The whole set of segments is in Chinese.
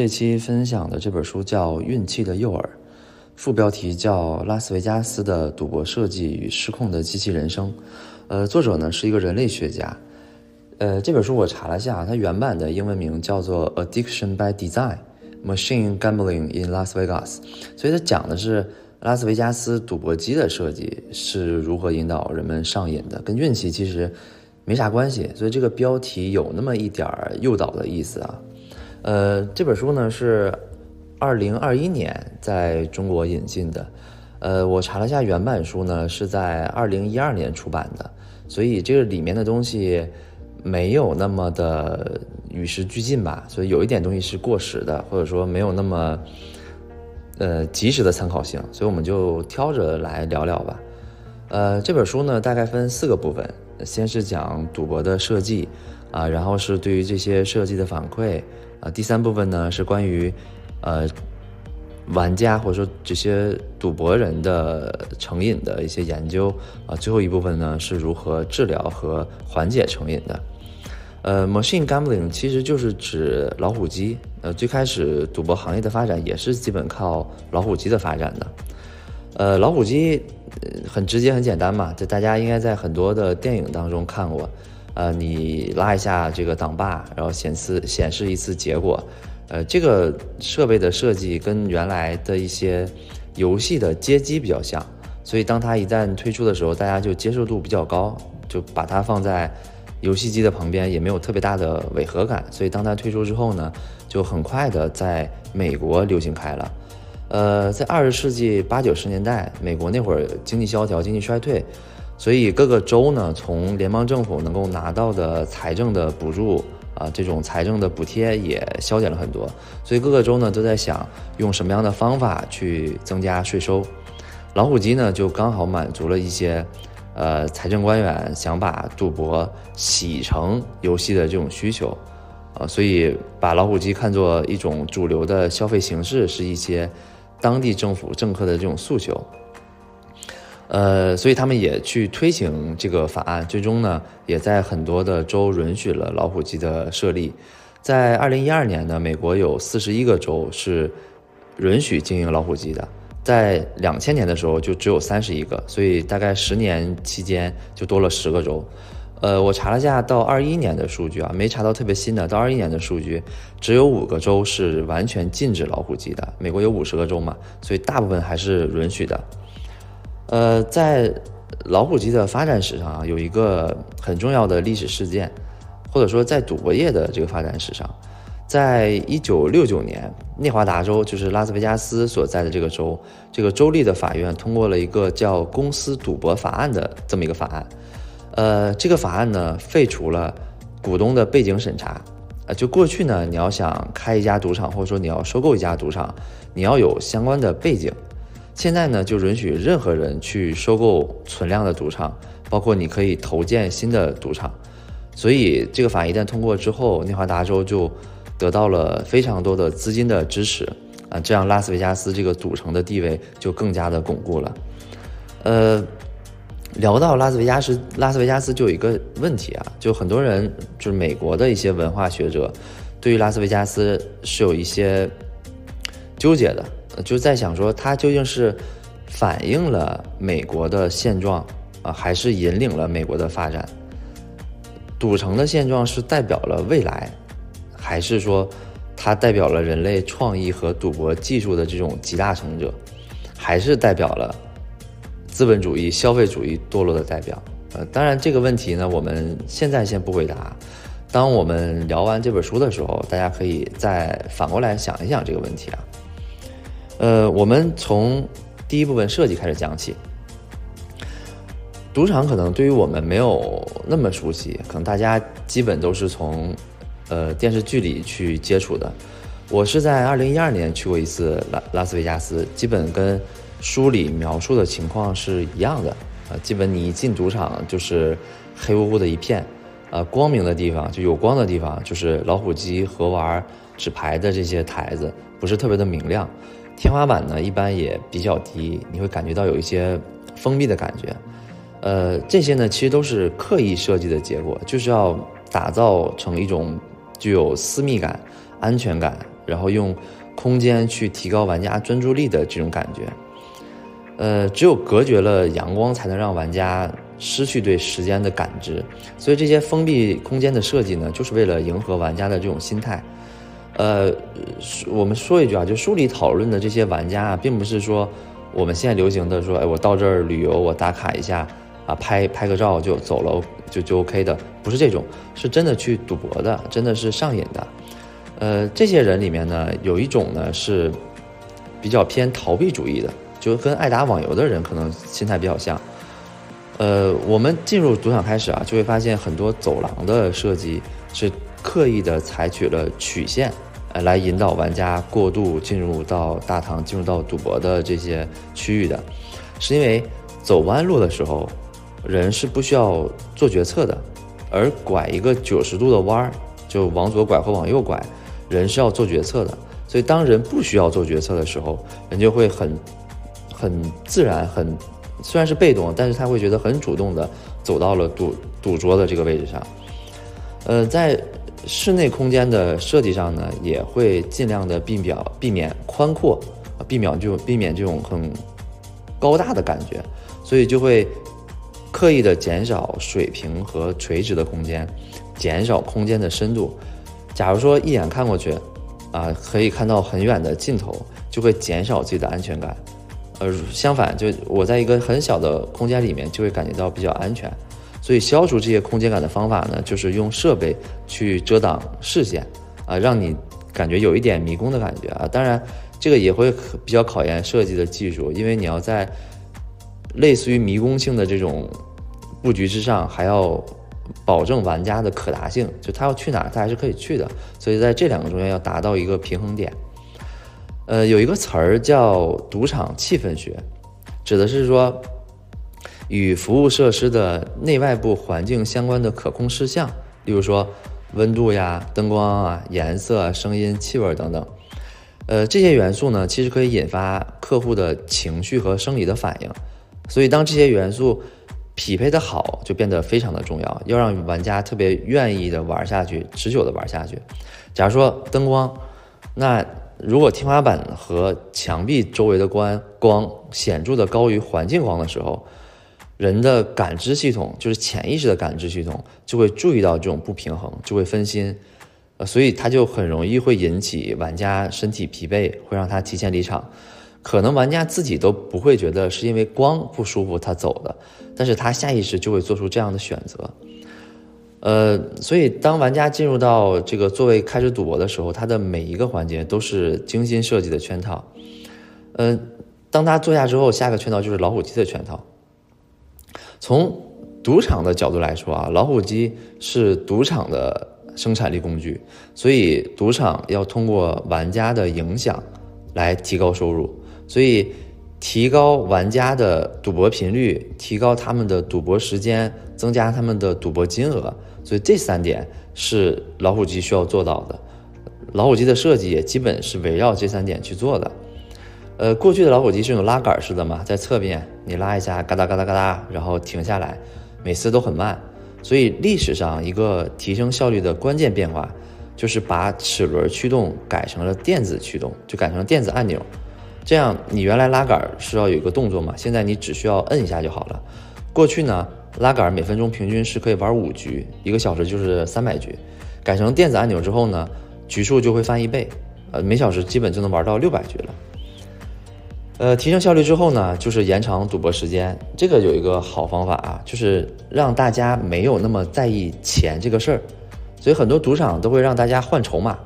这期分享的这本书叫《运气的诱饵》，副标题叫《拉斯维加斯的赌博设计与失控的机器人生》，呃，作者呢是一个人类学家，呃，这本书我查了下，它原版的英文名叫做《Addiction by Design: Machine Gambling in Las Vegas》，所以它讲的是拉斯维加斯赌博机的设计是如何引导人们上瘾的，跟运气其实。没啥关系，所以这个标题有那么一点儿诱导的意思啊。呃，这本书呢是二零二一年在中国引进的，呃，我查了下原版书呢是在二零一二年出版的，所以这个里面的东西没有那么的与时俱进吧，所以有一点东西是过时的，或者说没有那么呃及时的参考性，所以我们就挑着来聊聊吧。呃，这本书呢大概分四个部分。先是讲赌博的设计，啊，然后是对于这些设计的反馈，啊，第三部分呢是关于，呃，玩家或者说这些赌博人的成瘾的一些研究，啊，最后一部分呢是如何治疗和缓解成瘾的。呃，machine gambling 其实就是指老虎机，呃，最开始赌博行业的发展也是基本靠老虎机的发展的。呃，老虎机，很直接很简单嘛，就大家应该在很多的电影当中看过。呃，你拉一下这个档把，然后显示显示一次结果。呃，这个设备的设计跟原来的一些游戏的街机比较像，所以当它一旦推出的时候，大家就接受度比较高，就把它放在游戏机的旁边，也没有特别大的违和感。所以当它推出之后呢，就很快的在美国流行开了。呃，在二十世纪八九十年代，美国那会儿经济萧条、经济衰退，所以各个州呢，从联邦政府能够拿到的财政的补助啊，这种财政的补贴也削减了很多，所以各个州呢都在想用什么样的方法去增加税收。老虎机呢就刚好满足了一些，呃，财政官员想把赌博洗成游戏的这种需求，啊，所以把老虎机看作一种主流的消费形式，是一些。当地政府政客的这种诉求，呃，所以他们也去推行这个法案，最终呢，也在很多的州允许了老虎机的设立。在二零一二年呢，美国有四十一个州是允许经营老虎机的，在两千年的时候就只有三十一个，所以大概十年期间就多了十个州。呃，我查了下，到二一年的数据啊，没查到特别新的。到二一年的数据，只有五个州是完全禁止老虎机的。美国有五十个州嘛，所以大部分还是允许的。呃，在老虎机的发展史上啊，有一个很重要的历史事件，或者说在赌博业的这个发展史上，在一九六九年，内华达州就是拉斯维加斯所在的这个州，这个州立的法院通过了一个叫《公司赌博法案》的这么一个法案。呃，这个法案呢，废除了股东的背景审查。呃，就过去呢，你要想开一家赌场，或者说你要收购一家赌场，你要有相关的背景。现在呢，就允许任何人去收购存量的赌场，包括你可以投建新的赌场。所以这个法一旦通过之后，内华达州就得到了非常多的资金的支持。啊，这样拉斯维加斯这个赌城的地位就更加的巩固了。呃。聊到拉斯维加斯，拉斯维加斯就有一个问题啊，就很多人就是美国的一些文化学者，对于拉斯维加斯是有一些纠结的，就在想说它究竟是反映了美国的现状啊，还是引领了美国的发展？赌城的现状是代表了未来，还是说它代表了人类创意和赌博技术的这种集大成者，还是代表了？资本主义、消费主义堕落的代表，呃，当然这个问题呢，我们现在先不回答。当我们聊完这本书的时候，大家可以再反过来想一想这个问题啊。呃，我们从第一部分设计开始讲起。赌场可能对于我们没有那么熟悉，可能大家基本都是从呃电视剧里去接触的。我是在二零一二年去过一次拉拉斯维加斯，基本跟。书里描述的情况是一样的，啊，基本你一进赌场就是黑乎乎的一片，啊，光明的地方就有光的地方就是老虎机和玩纸牌的这些台子，不是特别的明亮，天花板呢一般也比较低，你会感觉到有一些封闭的感觉，呃，这些呢其实都是刻意设计的结果，就是要打造成一种具有私密感、安全感，然后用空间去提高玩家专注力的这种感觉。呃，只有隔绝了阳光，才能让玩家失去对时间的感知。所以这些封闭空间的设计呢，就是为了迎合玩家的这种心态。呃，我们说一句啊，就书里讨论的这些玩家啊，并不是说我们现在流行的说，哎，我到这儿旅游，我打卡一下啊，拍拍个照就走了，就就 OK 的，不是这种，是真的去赌博的，真的是上瘾的。呃，这些人里面呢，有一种呢是比较偏逃避主义的。就跟爱打网游的人可能心态比较像，呃，我们进入赌场开始啊，就会发现很多走廊的设计是刻意的采取了曲线，呃，来引导玩家过渡进入到大堂、进入到赌博的这些区域的，是因为走弯路的时候，人是不需要做决策的，而拐一个九十度的弯儿，就往左拐或往右拐，人是要做决策的，所以当人不需要做决策的时候，人就会很。很自然，很虽然是被动，但是他会觉得很主动的走到了赌赌桌的这个位置上。呃，在室内空间的设计上呢，也会尽量的避免避免宽阔，避免就避免这种很高大的感觉，所以就会刻意的减少水平和垂直的空间，减少空间的深度。假如说一眼看过去，啊，可以看到很远的尽头，就会减少自己的安全感。呃，相反，就我在一个很小的空间里面，就会感觉到比较安全。所以消除这些空间感的方法呢，就是用设备去遮挡视线，啊，让你感觉有一点迷宫的感觉啊。当然，这个也会比较考验设计的技术，因为你要在类似于迷宫性的这种布局之上，还要保证玩家的可达性，就他要去哪儿，他还是可以去的。所以在这两个中间要达到一个平衡点。呃，有一个词儿叫“赌场气氛学”，指的是说与服务设施的内外部环境相关的可控事项，例如说温度呀、灯光啊、颜色、声音、气味等等。呃，这些元素呢，其实可以引发客户的情绪和生理的反应。所以，当这些元素匹配的好，就变得非常的重要，要让玩家特别愿意的玩下去，持久的玩下去。假如说灯光，那如果天花板和墙壁周围的光光显著的高于环境光的时候，人的感知系统就是潜意识的感知系统就会注意到这种不平衡，就会分心，呃，所以它就很容易会引起玩家身体疲惫，会让他提前离场。可能玩家自己都不会觉得是因为光不舒服他走的，但是他下意识就会做出这样的选择。呃，所以当玩家进入到这个座位开始赌博的时候，他的每一个环节都是精心设计的圈套。呃，当他坐下之后，下个圈套就是老虎机的圈套。从赌场的角度来说啊，老虎机是赌场的生产力工具，所以赌场要通过玩家的影响来提高收入，所以提高玩家的赌博频率，提高他们的赌博时间，增加他们的赌博金额。所以这三点是老虎机需要做到的，老虎机的设计也基本是围绕这三点去做的。呃，过去的老虎机是用拉杆式的嘛，在侧面你拉一下，嘎哒嘎哒嘎哒，然后停下来，每次都很慢。所以历史上一个提升效率的关键变化，就是把齿轮驱动改成了电子驱动，就改成了电子按钮。这样你原来拉杆是要有一个动作嘛，现在你只需要摁一下就好了。过去呢？拉杆每分钟平均是可以玩五局，一个小时就是三百局。改成电子按钮之后呢，局数就会翻一倍，呃，每小时基本就能玩到六百局了。呃，提升效率之后呢，就是延长赌博时间。这个有一个好方法啊，就是让大家没有那么在意钱这个事儿。所以很多赌场都会让大家换筹码，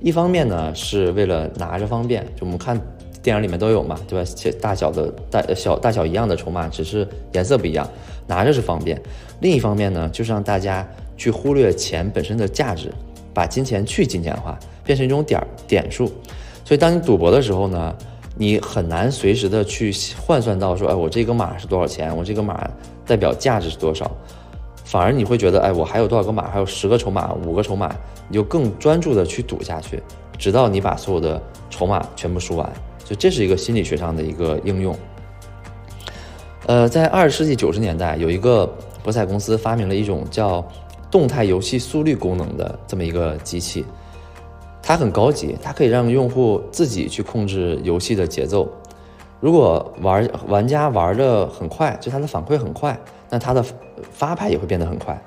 一方面呢是为了拿着方便，就我们看电影里面都有嘛，对吧？且大小的大小大小一样的筹码，只是颜色不一样。拿着是方便，另一方面呢，就是让大家去忽略钱本身的价值，把金钱去金钱化，变成一种点儿点数。所以当你赌博的时候呢，你很难随时的去换算到说，哎，我这个码是多少钱，我这个码代表价值是多少，反而你会觉得，哎，我还有多少个码，还有十个筹码，五个筹码，你就更专注的去赌下去，直到你把所有的筹码全部输完。就这是一个心理学上的一个应用。呃，在二十世纪九十年代，有一个博彩公司发明了一种叫动态游戏速率功能的这么一个机器。它很高级，它可以让用户自己去控制游戏的节奏。如果玩玩家玩的很快，就它的反馈很快，那它的发牌也会变得很快。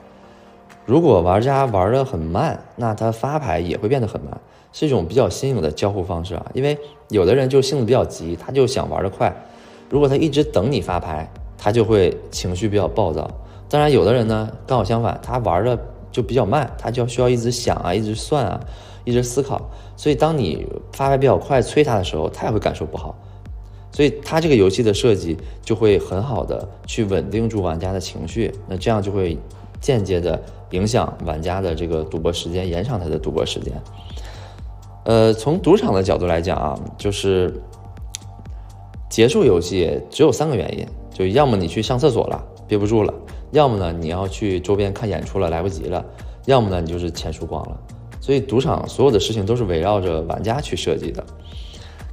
如果玩家玩的很慢，那他发牌也会变得很慢，是一种比较新颖的交互方式啊。因为有的人就性子比较急，他就想玩的快，如果他一直等你发牌，他就会情绪比较暴躁。当然，有的人呢刚好相反，他玩的就比较慢，他就需要一直想啊，一直算啊。一直思考，所以当你发牌比较快催他的时候，他也会感受不好。所以他这个游戏的设计就会很好的去稳定住玩家的情绪，那这样就会间接的影响玩家的这个赌博时间，延长他的赌博时间。呃，从赌场的角度来讲啊，就是结束游戏只有三个原因，就要么你去上厕所了，憋不住了；要么呢你要去周边看演出了，来不及了；要么呢你就是钱输光了。所以赌场所有的事情都是围绕着玩家去设计的。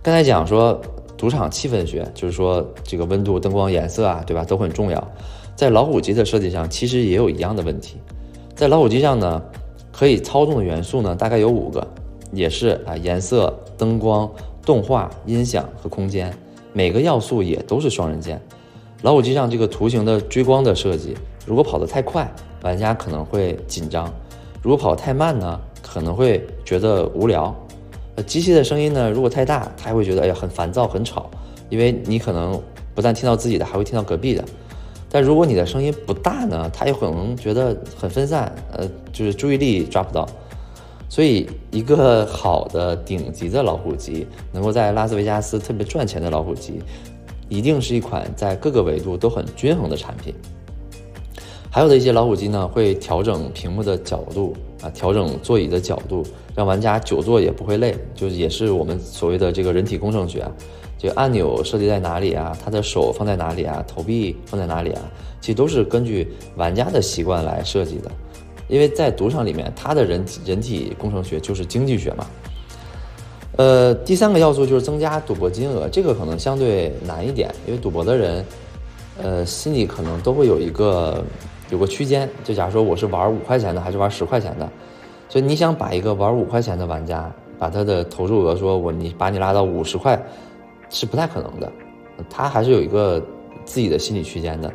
刚才讲说赌场气氛学，就是说这个温度、灯光、颜色啊，对吧，都很重要。在老虎机的设计上，其实也有一样的问题。在老虎机上呢，可以操纵的元素呢，大概有五个，也是啊，颜色、灯光、动画、音响和空间，每个要素也都是双刃剑。老虎机上这个图形的追光的设计，如果跑得太快，玩家可能会紧张；如果跑得太慢呢？可能会觉得无聊，呃，机器的声音呢，如果太大，他还会觉得哎呀很烦躁、很吵，因为你可能不但听到自己的，还会听到隔壁的。但如果你的声音不大呢，他也可能觉得很分散，呃，就是注意力抓不到。所以，一个好的顶级的老虎机，能够在拉斯维加斯特别赚钱的老虎机，一定是一款在各个维度都很均衡的产品。还有的一些老虎机呢，会调整屏幕的角度啊，调整座椅的角度，让玩家久坐也不会累，就也是我们所谓的这个人体工程学，这个按钮设计在哪里啊，他的手放在哪里啊，投币放在哪里啊，其实都是根据玩家的习惯来设计的，因为在赌场里面，它的人人体工程学就是经济学嘛。呃，第三个要素就是增加赌博金额，这个可能相对难一点，因为赌博的人，呃，心里可能都会有一个。有个区间，就假如说我是玩五块钱的还是玩十块钱的，所以你想把一个玩五块钱的玩家把他的投注额说我你把你拉到五十块，是不太可能的，他还是有一个自己的心理区间的，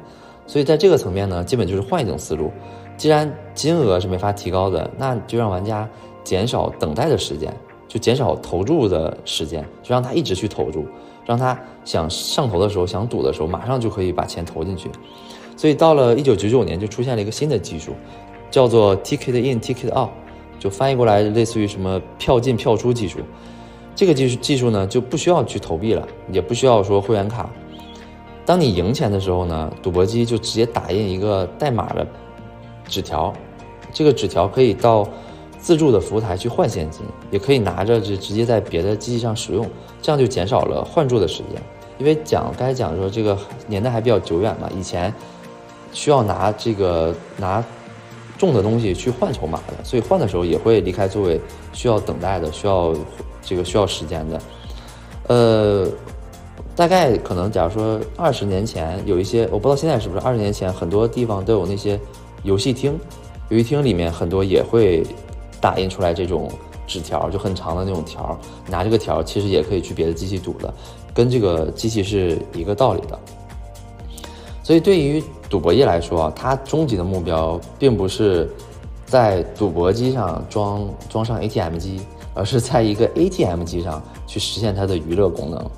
所以在这个层面呢，基本就是换一种思路，既然金额是没法提高的，那就让玩家减少等待的时间，就减少投注的时间，就让他一直去投注，让他想上头的时候想赌的时候马上就可以把钱投进去。所以到了一九九九年，就出现了一个新的技术，叫做 Ticket In Ticket Out，就翻译过来类似于什么票进票出技术。这个技术技术呢，就不需要去投币了，也不需要说会员卡。当你赢钱的时候呢，赌博机就直接打印一个代码的纸条，这个纸条可以到自助的服务台去换现金，也可以拿着就直接在别的机器上使用，这样就减少了换注的时间。因为讲该讲说这个年代还比较久远嘛，以前。需要拿这个拿重的东西去换筹码的，所以换的时候也会离开座位，需要等待的，需要这个需要时间的。呃，大概可能假如说二十年前有一些，我不知道现在是不是二十年前很多地方都有那些游戏厅，游戏厅里面很多也会打印出来这种纸条，就很长的那种条，拿这个条其实也可以去别的机器赌的，跟这个机器是一个道理的。所以对于赌博业来说啊，它终极的目标并不是在赌博机上装装上 ATM 机，而是在一个 ATM 机上去实现它的娱乐功能。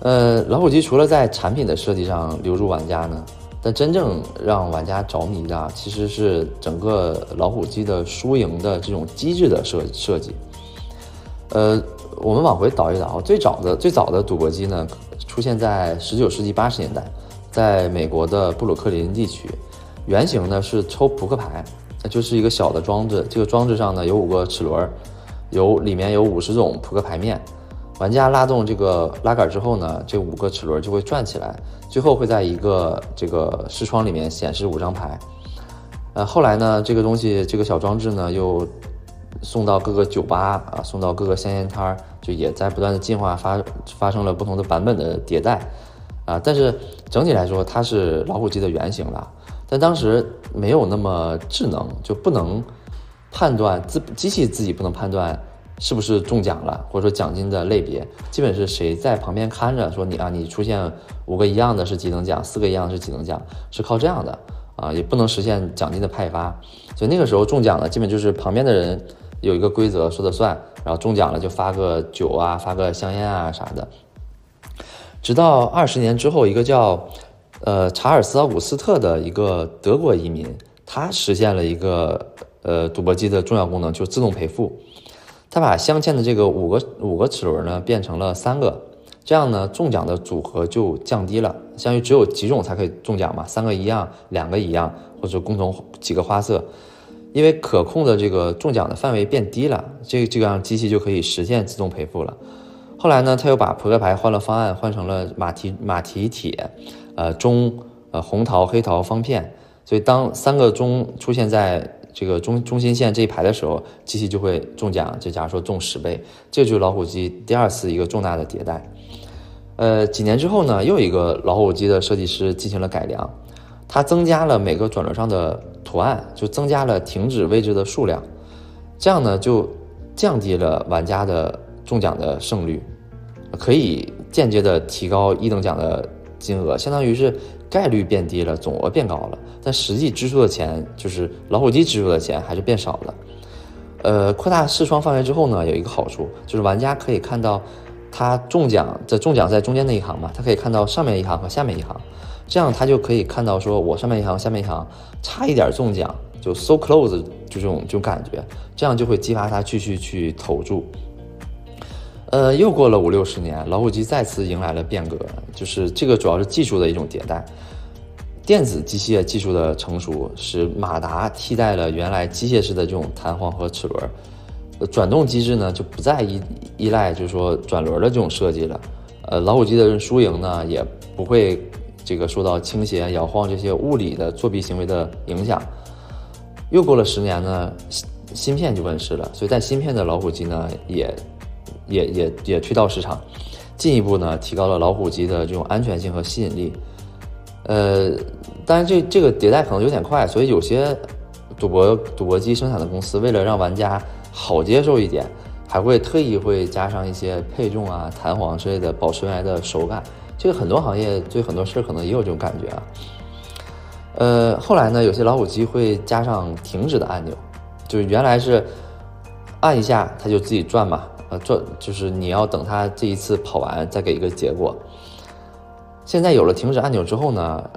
呃，老虎机除了在产品的设计上留住玩家呢，但真正让玩家着迷的其实是整个老虎机的输赢的这种机制的设设计。呃，我们往回倒一倒，最早的最早的赌博机呢，出现在十九世纪八十年代。在美国的布鲁克林地区，原型呢是抽扑克牌，那就是一个小的装置。这个装置上呢有五个齿轮，有里面有五十种扑克牌面。玩家拉动这个拉杆之后呢，这五个齿轮就会转起来，最后会在一个这个视窗里面显示五张牌。呃，后来呢，这个东西这个小装置呢又送到各个酒吧啊，送到各个香烟摊儿，就也在不断的进化，发发生了不同的版本的迭代。啊，但是整体来说，它是老虎机的原型了。但当时没有那么智能，就不能判断自机器自己不能判断是不是中奖了，或者说奖金的类别，基本是谁在旁边看着说你啊，你出现五个一样的是几等奖，四个一样是几等奖，是靠这样的啊，也不能实现奖金的派发。所以那个时候中奖了，基本就是旁边的人有一个规则说了算，然后中奖了就发个酒啊，发个香烟啊啥的。直到二十年之后，一个叫。呃，查尔斯·奥古斯特的一个德国移民，他实现了一个呃赌博机的重要功能，就是自动赔付。他把镶嵌的这个五个五个齿轮呢变成了三个，这样呢中奖的组合就降低了，相当于只有几种才可以中奖嘛，三个一样，两个一样，或者共同几个花色，因为可控的这个中奖的范围变低了，这这样机器就可以实现自动赔付了。后来呢，他又把扑克牌换了方案，换成了马蹄马蹄铁。呃，中呃红桃、黑桃、方片，所以当三个中出现在这个中中心线这一排的时候，机器就会中奖。就假如说中十倍，这就是老虎机第二次一个重大的迭代。呃，几年之后呢，又一个老虎机的设计师进行了改良，他增加了每个转轮上的图案，就增加了停止位置的数量，这样呢就降低了玩家的中奖的胜率，可以间接的提高一等奖的。金额相当于是概率变低了，总额变高了，但实际支出的钱就是老虎机支出的钱还是变少了。呃，扩大视窗范围之后呢，有一个好处就是玩家可以看到他中奖在中奖在中间那一行嘛，他可以看到上面一行和下面一行，这样他就可以看到说我上面一行下面一行差一点中奖，就 so close 就这种这种感觉，这样就会激发他继续去投注。呃，又过了五六十年，老虎机再次迎来了变革，就是这个主要是技术的一种迭代。电子机械技术的成熟，使马达替代了原来机械式的这种弹簧和齿轮，转动机制呢就不再依依赖就是说转轮的这种设计了。呃，老虎机的输赢呢也不会这个受到倾斜、摇晃这些物理的作弊行为的影响。又过了十年呢，芯芯片就问世了，所以在芯片的老虎机呢也。也也也推到市场，进一步呢提高了老虎机的这种安全性和吸引力。呃，当然这这个迭代可能有点快，所以有些赌博赌博机生产的公司为了让玩家好接受一点，还会特意会加上一些配重啊、弹簧之类的，保持原来的手感。这个很多行业对很多事儿可能也有这种感觉啊。呃，后来呢，有些老虎机会加上停止的按钮，就是原来是按一下它就自己转嘛。这就是你要等它这一次跑完再给一个结果。现在有了停止按钮之后呢，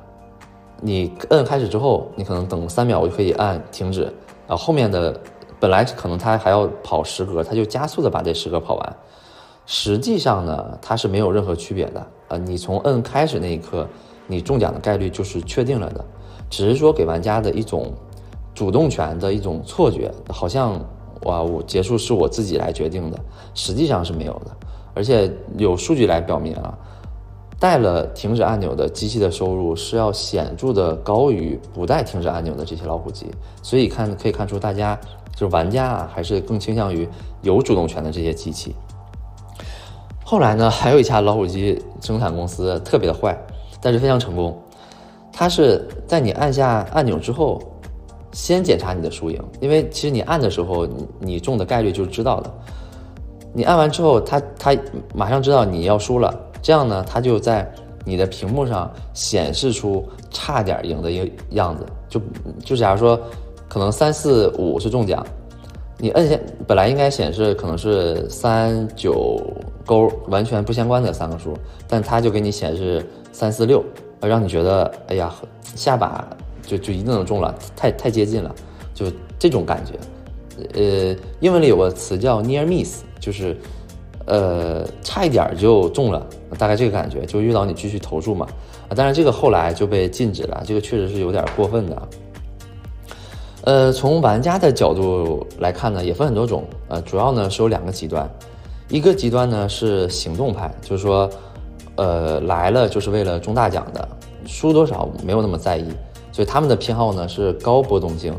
你摁开始之后，你可能等三秒我就可以按停止，啊，后面的本来可能它还要跑十格，它就加速的把这十格跑完。实际上呢，它是没有任何区别的啊。你从摁开始那一刻，你中奖的概率就是确定了的，只是说给玩家的一种主动权的一种错觉，好像。哇，我结束是我自己来决定的，实际上是没有的，而且有数据来表明啊，带了停止按钮的机器的收入是要显著的高于不带停止按钮的这些老虎机，所以看可以看出大家就是玩家啊，还是更倾向于有主动权的这些机器。后来呢，还有一家老虎机生产公司特别的坏，但是非常成功，它是在你按下按钮之后。先检查你的输赢，因为其实你按的时候，你你中的概率就是知道的。你按完之后，他他马上知道你要输了，这样呢，他就在你的屏幕上显示出差点赢的一个样子。就就假如说，可能三四五是中奖，你摁下本来应该显示可能是三九勾完全不相关的三个数，但他就给你显示三四六，让你觉得哎呀下把。就就一定能中了，太太接近了，就这种感觉。呃，英文里有个词叫 near miss，就是，呃，差一点就中了，大概这个感觉。就遇到你继续投注嘛，啊，当然这个后来就被禁止了，这个确实是有点过分的。呃，从玩家的角度来看呢，也分很多种，呃，主要呢是有两个极端，一个极端呢是行动派，就是说，呃，来了就是为了中大奖的，输多少没有那么在意。所以他们的偏好呢是高波动性、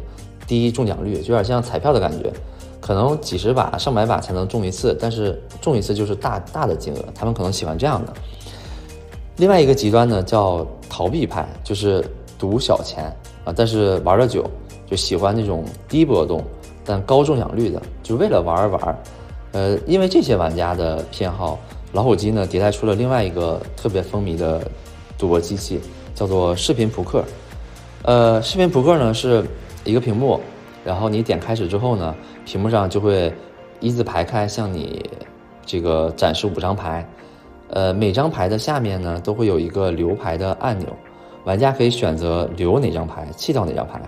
低中奖率，就有点像彩票的感觉，可能几十把、上百把才能中一次，但是中一次就是大大的金额，他们可能喜欢这样的。另外一个极端呢叫逃避派，就是赌小钱，啊，但是玩的久，就喜欢那种低波动但高中奖率的，就为了玩而玩。呃，因为这些玩家的偏好，老虎机呢迭代出了另外一个特别风靡的赌博机器，叫做视频扑克。呃，视频扑克呢是一个屏幕，然后你点开始之后呢，屏幕上就会一字排开向你这个展示五张牌。呃，每张牌的下面呢都会有一个留牌的按钮，玩家可以选择留哪张牌，弃掉哪张牌，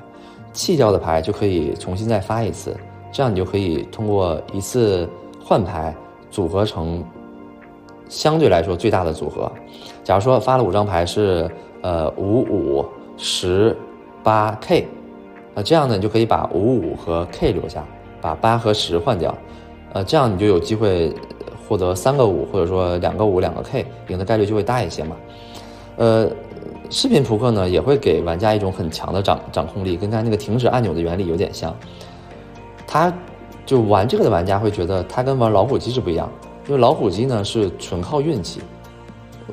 弃掉的牌就可以重新再发一次，这样你就可以通过一次。换牌组合成相对来说最大的组合。假如说发了五张牌是呃五五十八 K，那这样呢你就可以把五五和 K 留下，把八和十换掉，呃这样你就有机会获得三个五或者说两个五两个 K，赢的概率就会大一些嘛。呃，视频扑克呢也会给玩家一种很强的掌掌控力，跟它那个停止按钮的原理有点像，它。就玩这个的玩家会觉得，它跟玩老虎机是不一样，因为老虎机呢是纯靠运气，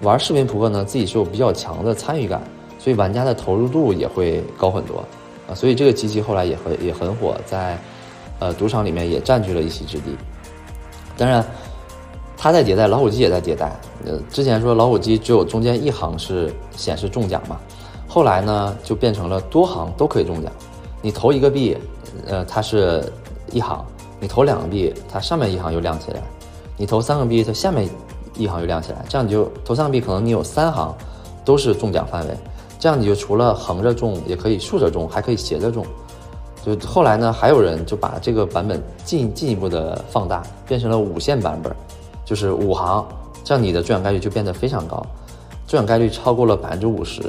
玩视频扑克呢自己是有比较强的参与感，所以玩家的投入度也会高很多啊。所以这个机器后来也很也很火，在呃赌场里面也占据了一席之地。当然，它在迭代，老虎机也在迭代。呃，之前说老虎机只有中间一行是显示中奖嘛，后来呢就变成了多行都可以中奖。你投一个币，呃，它是一行。你投两个币，它上面一行又亮起来；你投三个币，它下面一行又亮起来。这样你就投三个币，可能你有三行都是中奖范围。这样你就除了横着中，也可以竖着中，还可以斜着中。就后来呢，还有人就把这个版本进进一步的放大，变成了五线版本，就是五行，这样你的中奖概率就变得非常高，中奖概率超过了百分之五十，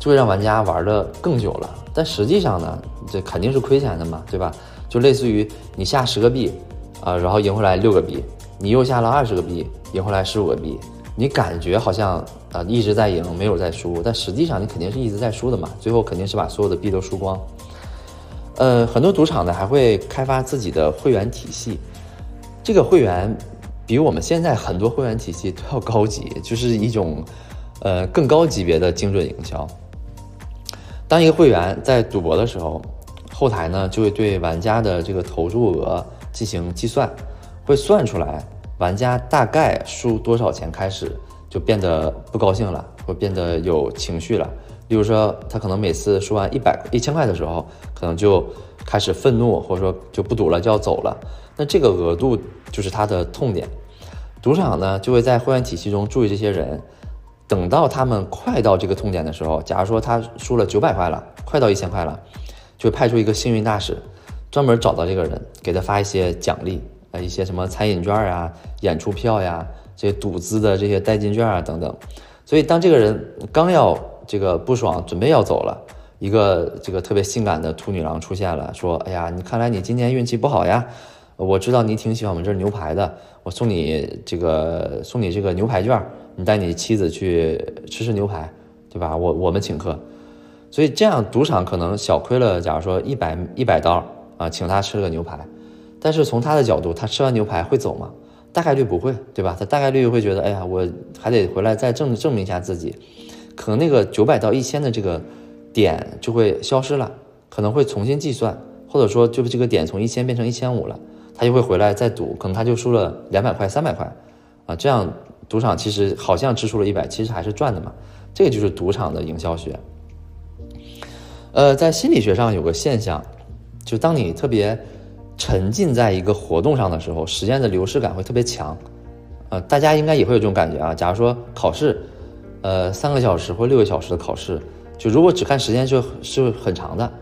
就会让玩家玩的更久了。但实际上呢，这肯定是亏钱的嘛，对吧？就类似于你下十个币，啊，然后赢回来六个币，你又下了二十个币，赢回来十五个币，你感觉好像啊一直在赢，没有在输，但实际上你肯定是一直在输的嘛，最后肯定是把所有的币都输光。呃，很多赌场呢还会开发自己的会员体系，这个会员比我们现在很多会员体系都要高级，就是一种呃更高级别的精准营销。当一个会员在赌博的时候。后台呢就会对玩家的这个投注额进行计算，会算出来玩家大概输多少钱开始就变得不高兴了，会变得有情绪了。例如说，他可能每次输完一百一千块的时候，可能就开始愤怒，或者说就不赌了，就要走了。那这个额度就是他的痛点。赌场呢就会在会员体系中注意这些人，等到他们快到这个痛点的时候，假如说他输了九百块了，快到一千块了。就派出一个幸运大使，专门找到这个人，给他发一些奖励，啊，一些什么餐饮券啊、演出票呀、这赌资的这些代金券啊等等。所以当这个人刚要这个不爽，准备要走了，一个这个特别性感的兔女郎出现了，说：“哎呀，你看来你今天运气不好呀，我知道你挺喜欢我们这儿牛排的，我送你这个送你这个牛排券，你带你妻子去吃吃牛排，对吧？我我们请客。”所以这样赌场可能小亏了，假如说一百一百刀啊，请他吃了个牛排，但是从他的角度，他吃完牛排会走吗？大概率不会，对吧？他大概率会觉得，哎呀，我还得回来再证证明一下自己，可能那个九百到一千的这个点就会消失了，可能会重新计算，或者说就是这个点从一千变成一千五了，他就会回来再赌，可能他就输了两百块、三百块，啊，这样赌场其实好像支出了一百，其实还是赚的嘛，这个就是赌场的营销学。呃，在心理学上有个现象，就当你特别沉浸在一个活动上的时候，时间的流逝感会特别强。呃，大家应该也会有这种感觉啊。假如说考试，呃，三个小时或六个小时的考试，就如果只看时间就是很长的，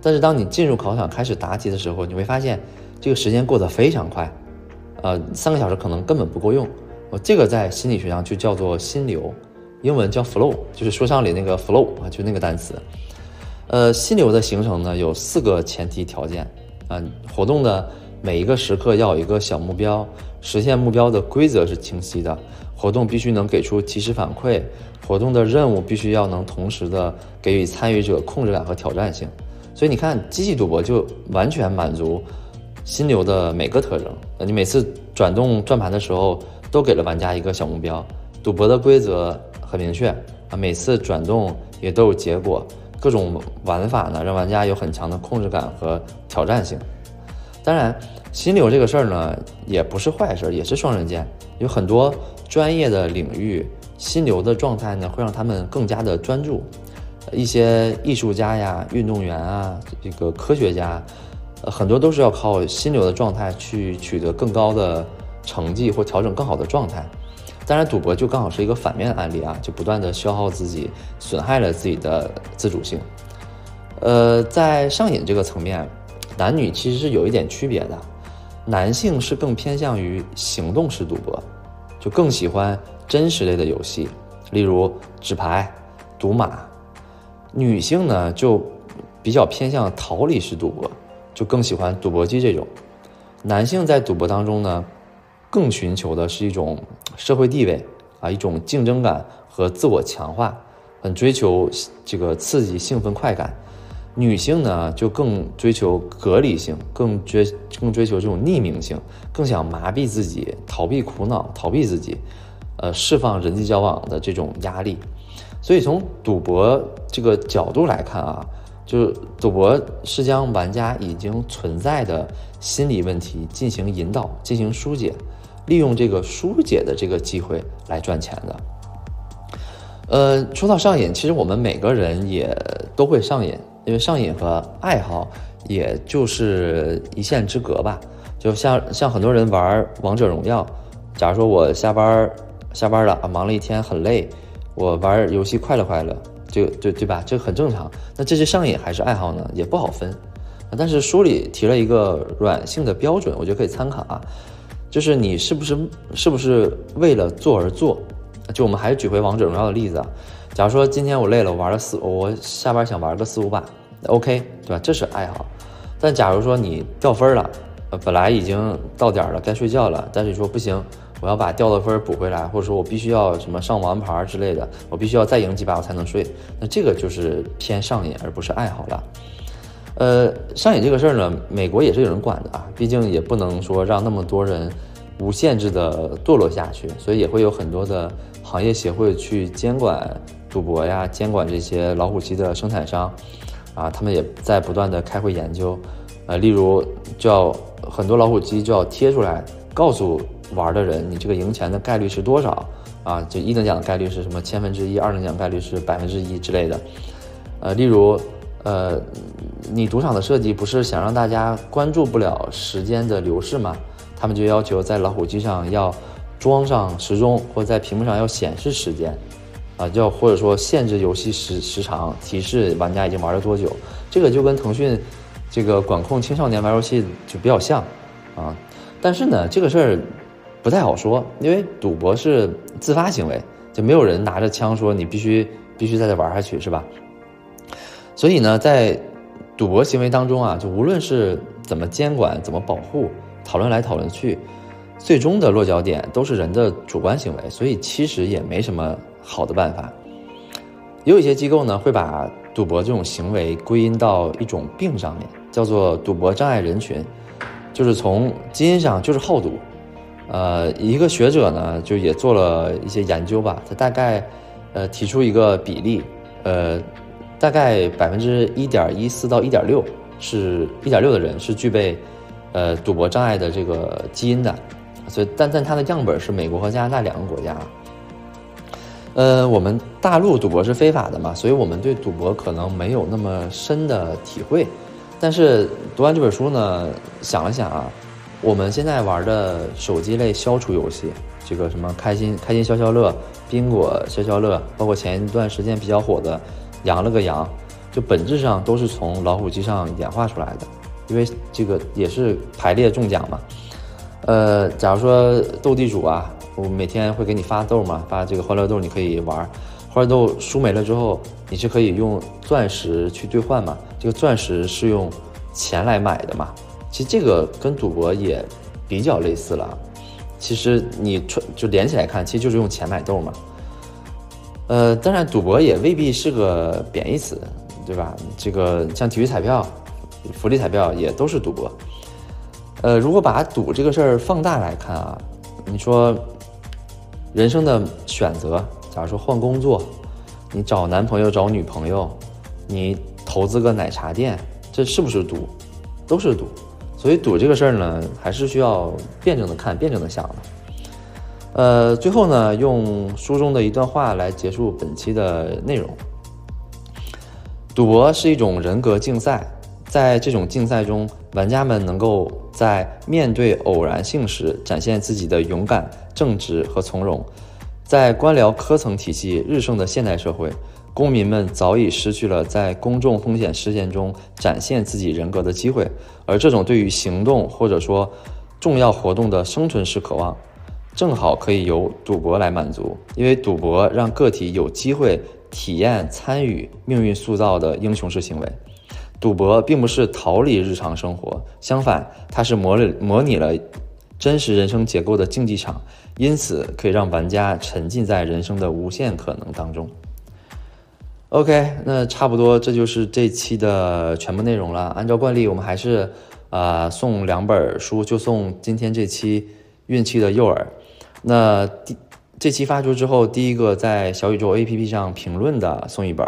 但是当你进入考场开始答题的时候，你会发现这个时间过得非常快。呃，三个小时可能根本不够用。我，这个在心理学上就叫做心流，英文叫 flow，就是说唱里那个 flow 啊，就那个单词。呃，心流的形成呢，有四个前提条件啊。活动的每一个时刻要有一个小目标，实现目标的规则是清晰的。活动必须能给出及时反馈，活动的任务必须要能同时的给予参与者控制感和挑战性。所以你看，机器赌博就完全满足心流的每个特征。你每次转动转盘的时候，都给了玩家一个小目标，赌博的规则很明确啊，每次转动也都有结果。各种玩法呢，让玩家有很强的控制感和挑战性。当然，心流这个事儿呢，也不是坏事，也是双刃剑。有很多专业的领域，心流的状态呢，会让他们更加的专注。一些艺术家呀、运动员啊、这个科学家，很多都是要靠心流的状态去取得更高的成绩或调整更好的状态。当然，赌博就刚好是一个反面案例啊，就不断的消耗自己，损害了自己的自主性。呃，在上瘾这个层面，男女其实是有一点区别的。男性是更偏向于行动式赌博，就更喜欢真实类的游戏，例如纸牌、赌马。女性呢就比较偏向逃离式赌博，就更喜欢赌博机这种。男性在赌博当中呢，更寻求的是一种社会地位啊，一种竞争感和自我强化，很追求这个刺激、兴奋、快感。女性呢就更追求隔离性，更追更追求这种匿名性，更想麻痹自己，逃避苦恼，逃避自己，呃，释放人际交往的这种压力。所以从赌博这个角度来看啊，就是赌博是将玩家已经存在的心理问题进行引导、进行疏解，利用这个疏解的这个机会来赚钱的。呃，说到上瘾，其实我们每个人也都会上瘾，因为上瘾和爱好也就是一线之隔吧。就像像很多人玩王者荣耀，假如说我下班下班了啊，忙了一天很累。我玩游戏快乐快乐，就对对吧？这很正常。那这是上瘾还是爱好呢？也不好分。但是书里提了一个软性的标准，我觉得可以参考啊。就是你是不是是不是为了做而做？就我们还是举回王者荣耀的例子啊。假如说今天我累了，我玩了四，我下班想玩个四五把，OK，对吧？这是爱好。但假如说你掉分了，呃，本来已经到点了，该睡觉了，但是你说不行。我要把掉的分补回来，或者说我必须要什么上王牌之类的，我必须要再赢几把我才能睡。那这个就是偏上瘾，而不是爱好了。呃，上瘾这个事儿呢，美国也是有人管的啊，毕竟也不能说让那么多人无限制的堕落下去，所以也会有很多的行业协会去监管赌博呀，监管这些老虎机的生产商啊，他们也在不断的开会研究。呃，例如就要很多老虎机就要贴出来，告诉。玩的人，你这个赢钱的概率是多少啊？就一等奖的概率是什么千分之一，二等奖概率是百分之一之类的。呃，例如，呃，你赌场的设计不是想让大家关注不了时间的流逝吗？他们就要求在老虎机上要装上时钟，或在屏幕上要显示时间，啊，就或者说限制游戏时时长，提示玩家已经玩了多久。这个就跟腾讯这个管控青少年玩游戏就比较像啊。但是呢，这个事儿。不太好说，因为赌博是自发行为，就没有人拿着枪说你必须必须在这玩下去，是吧？所以呢，在赌博行为当中啊，就无论是怎么监管、怎么保护，讨论来讨论去，最终的落脚点都是人的主观行为，所以其实也没什么好的办法。也有一些机构呢，会把赌博这种行为归因到一种病上面，叫做赌博障碍人群，就是从基因上就是好赌。呃，一个学者呢，就也做了一些研究吧。他大概，呃，提出一个比例，呃，大概百分之一点一四到一点六，是一点六的人是具备，呃，赌博障碍的这个基因的。所以，但但它的样本是美国和加拿大两个国家。呃，我们大陆赌博是非法的嘛，所以我们对赌博可能没有那么深的体会。但是读完这本书呢，想了想啊。我们现在玩的手机类消除游戏，这个什么开心开心消消乐、宾果消消乐，包括前一段时间比较火的“羊了个羊”，就本质上都是从老虎机上演化出来的，因为这个也是排列中奖嘛。呃，假如说斗地主啊，我每天会给你发豆嘛，发这个欢乐豆，你可以玩。欢乐豆输没了之后，你是可以用钻石去兑换嘛？这个钻石是用钱来买的嘛？其实这个跟赌博也比较类似了，其实你串就连起来看，其实就是用钱买豆嘛。呃，当然赌博也未必是个贬义词，对吧？这个像体育彩票、福利彩票也都是赌博。呃，如果把赌这个事儿放大来看啊，你说人生的选择，假如说换工作，你找男朋友、找女朋友，你投资个奶茶店，这是不是赌？都是赌。所以赌这个事儿呢，还是需要辩证的看，辩证的想的。呃，最后呢，用书中的一段话来结束本期的内容。赌博是一种人格竞赛，在这种竞赛中，玩家们能够在面对偶然性时展现自己的勇敢、正直和从容。在官僚科层体系日盛的现代社会，公民们早已失去了在公众风险事件中展现自己人格的机会，而这种对于行动或者说重要活动的生存式渴望。正好可以由赌博来满足，因为赌博让个体有机会体验参与命运塑造的英雄式行为。赌博并不是逃离日常生活，相反，它是模拟模拟了真实人生结构的竞技场，因此可以让玩家沉浸在人生的无限可能当中。OK，那差不多这就是这期的全部内容了。按照惯例，我们还是啊送两本书，就送今天这期运气的诱饵。那第这期发出之后，第一个在小宇宙 APP 上评论的送一本，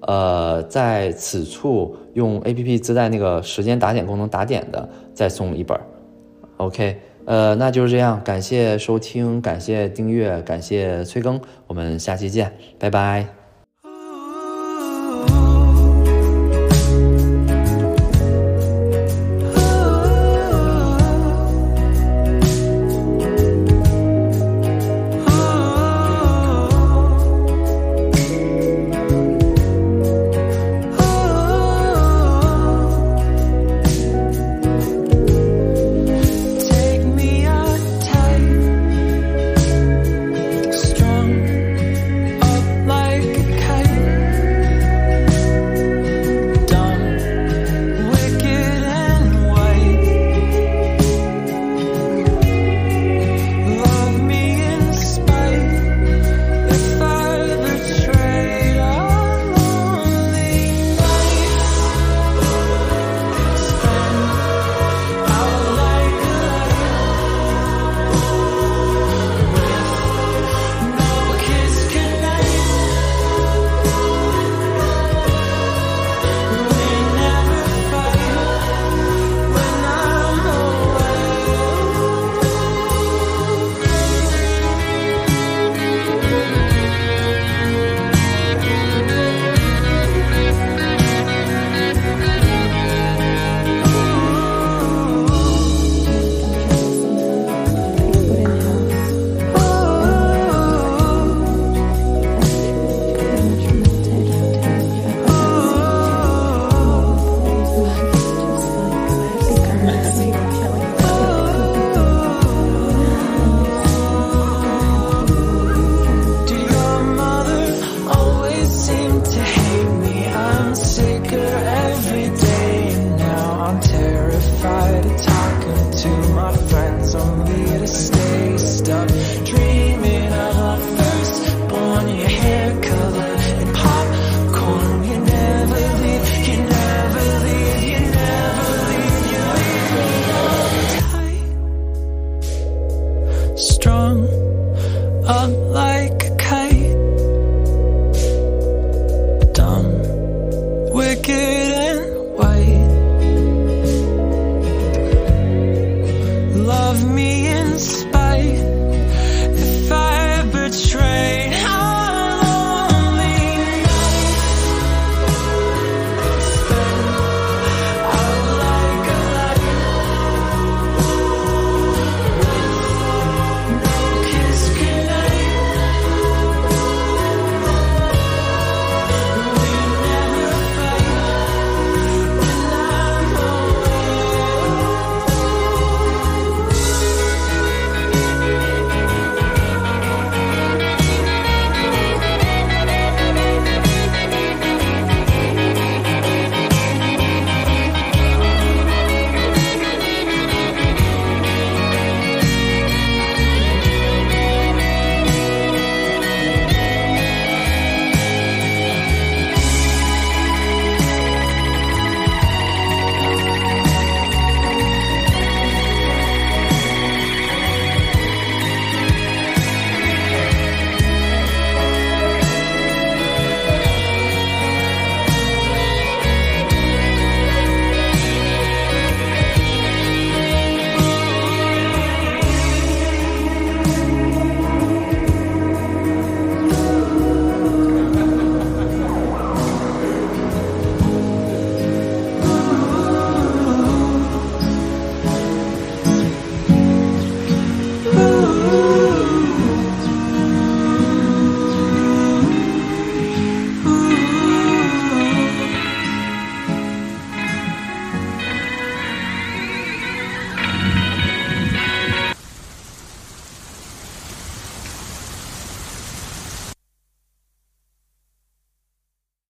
呃，在此处用 APP 自带那个时间打点功能打点的再送一本。OK，呃，那就是这样，感谢收听，感谢订阅，感谢催更，我们下期见，拜拜。